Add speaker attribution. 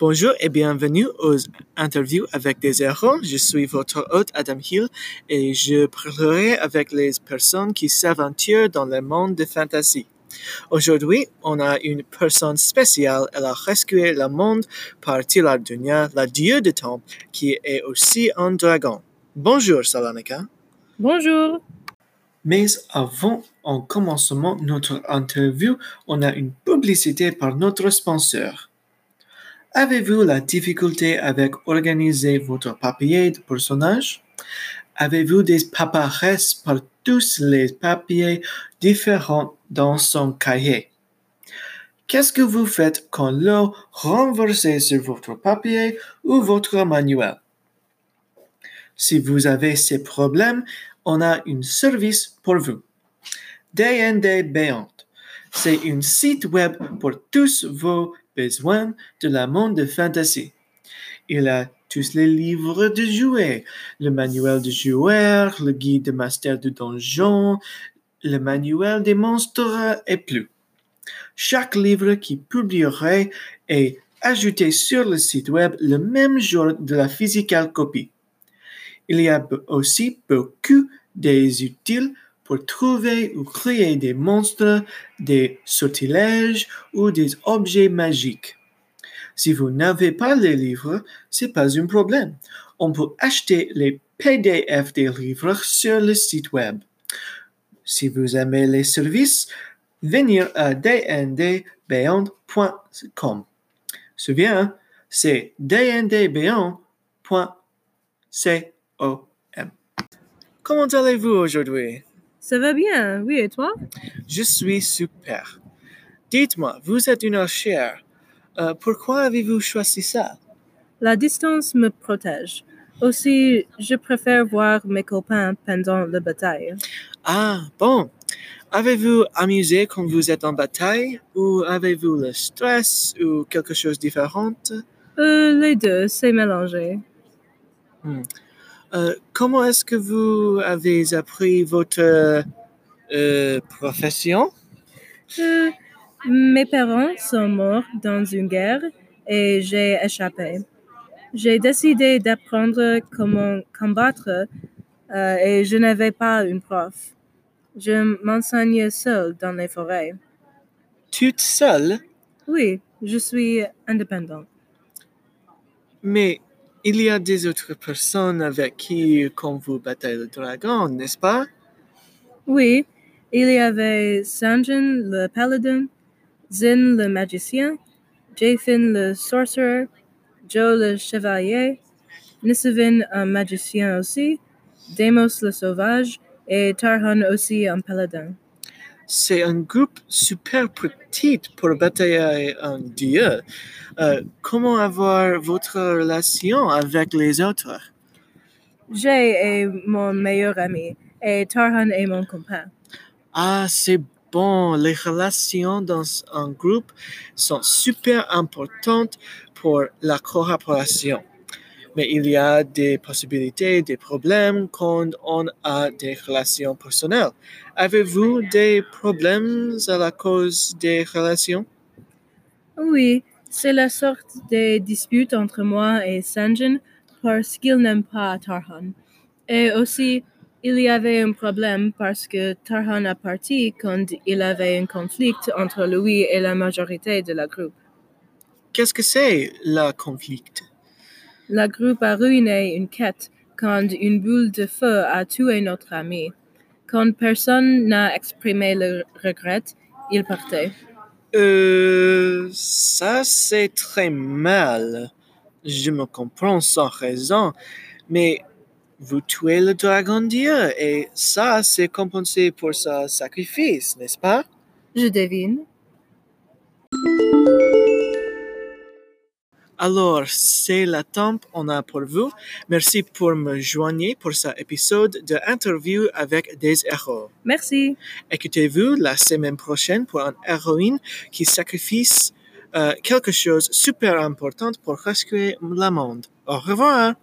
Speaker 1: Bonjour et bienvenue aux interviews avec des héros. Je suis votre hôte Adam Hill et je parlerai avec les personnes qui s'aventurent dans le monde de fantasy. Aujourd'hui, on a une personne spéciale. Elle a rescué le monde par Tilardunia, la dieu de temps, qui est aussi un dragon. Bonjour, Salonika.
Speaker 2: Bonjour.
Speaker 1: Mais avant en commencement notre interview, on a une publicité par notre sponsor. Avez-vous la difficulté avec organiser votre papier de personnage? Avez-vous des paparesses par tous les papiers différents dans son cahier? Qu'est-ce que vous faites quand l'eau renversée sur votre papier ou votre manuel? Si vous avez ces problèmes, on a un service pour vous. D&D Beyond. C'est un site web pour tous vos besoins de la monde de fantasy. Il a tous les livres de jouets, le manuel de joueur, le guide de master de donjon, le manuel des monstres et plus. Chaque livre qui publierait est ajouté sur le site web le même jour de la physical copie. Il y a aussi beaucoup des utiles pour trouver ou créer des monstres, des sortilèges ou des objets magiques. Si vous n'avez pas les livres, c'est pas un problème. On peut acheter les PDF des livres sur le site web. Si vous aimez les services, venir à dndbeyond.com. Souviens, c'est dndbeyond.com. Comment allez-vous aujourd'hui?
Speaker 2: Ça va bien, oui, et toi?
Speaker 1: Je suis super. Dites-moi, vous êtes une archère. Euh, pourquoi avez-vous choisi ça?
Speaker 2: La distance me protège. Aussi, je préfère voir mes copains pendant la bataille.
Speaker 1: Ah, bon. Avez-vous amusé quand vous êtes en bataille? Ou avez-vous le stress ou quelque chose de différent?
Speaker 2: Euh, les deux, c'est mélangé.
Speaker 1: Hmm. Euh, comment est-ce que vous avez appris votre euh, profession?
Speaker 2: Euh, mes parents sont morts dans une guerre et j'ai échappé. J'ai décidé d'apprendre comment combattre et je n'avais pas une prof. Je m'enseigne seule dans les forêts.
Speaker 1: Toute seule?
Speaker 2: Oui, je suis indépendante.
Speaker 1: Mais il y a des autres personnes avec qui quand vous battez le dragon, n'est-ce pas?
Speaker 2: Oui, il y avait Sanjin le paladin, Zin le magicien, Jathan le sorcerer, Joe le chevalier, Nisavin un magicien aussi, Demos le sauvage et Tarhan aussi un paladin.
Speaker 1: C'est un groupe super petit pour batailler un dieu. Euh, comment avoir votre relation avec les autres?
Speaker 2: Jay est mon meilleur ami et Tarhan est mon copain.
Speaker 1: Ah, c'est bon. Les relations dans un groupe sont super importantes pour la coopération. Mais il y a des possibilités, des problèmes quand on a des relations personnelles. Avez-vous des problèmes à la cause des relations?
Speaker 2: Oui, c'est la sorte de dispute entre moi et Sanjin parce qu'il n'aime pas Tarhan. Et aussi, il y avait un problème parce que Tarhan a parti quand il avait un conflit entre lui et la majorité de la groupe.
Speaker 1: Qu'est-ce que c'est le conflit?
Speaker 2: La groupe a ruiné une quête quand une boule de feu a tué notre ami. Quand personne n'a exprimé le regret, il partait.
Speaker 1: Euh, ça c'est très mal. Je me comprends sans raison, mais vous tuez le dragon dieu et ça c'est compensé pour sa sacrifice, n'est-ce pas?
Speaker 2: Je devine.
Speaker 1: Alors, c'est la temps on a pour vous. Merci pour me joindre pour cet épisode de interview avec des héros.
Speaker 2: Merci.
Speaker 1: Écoutez-vous la semaine prochaine pour une héroïne qui sacrifie euh, quelque chose de super important pour rescuer le monde. Au revoir.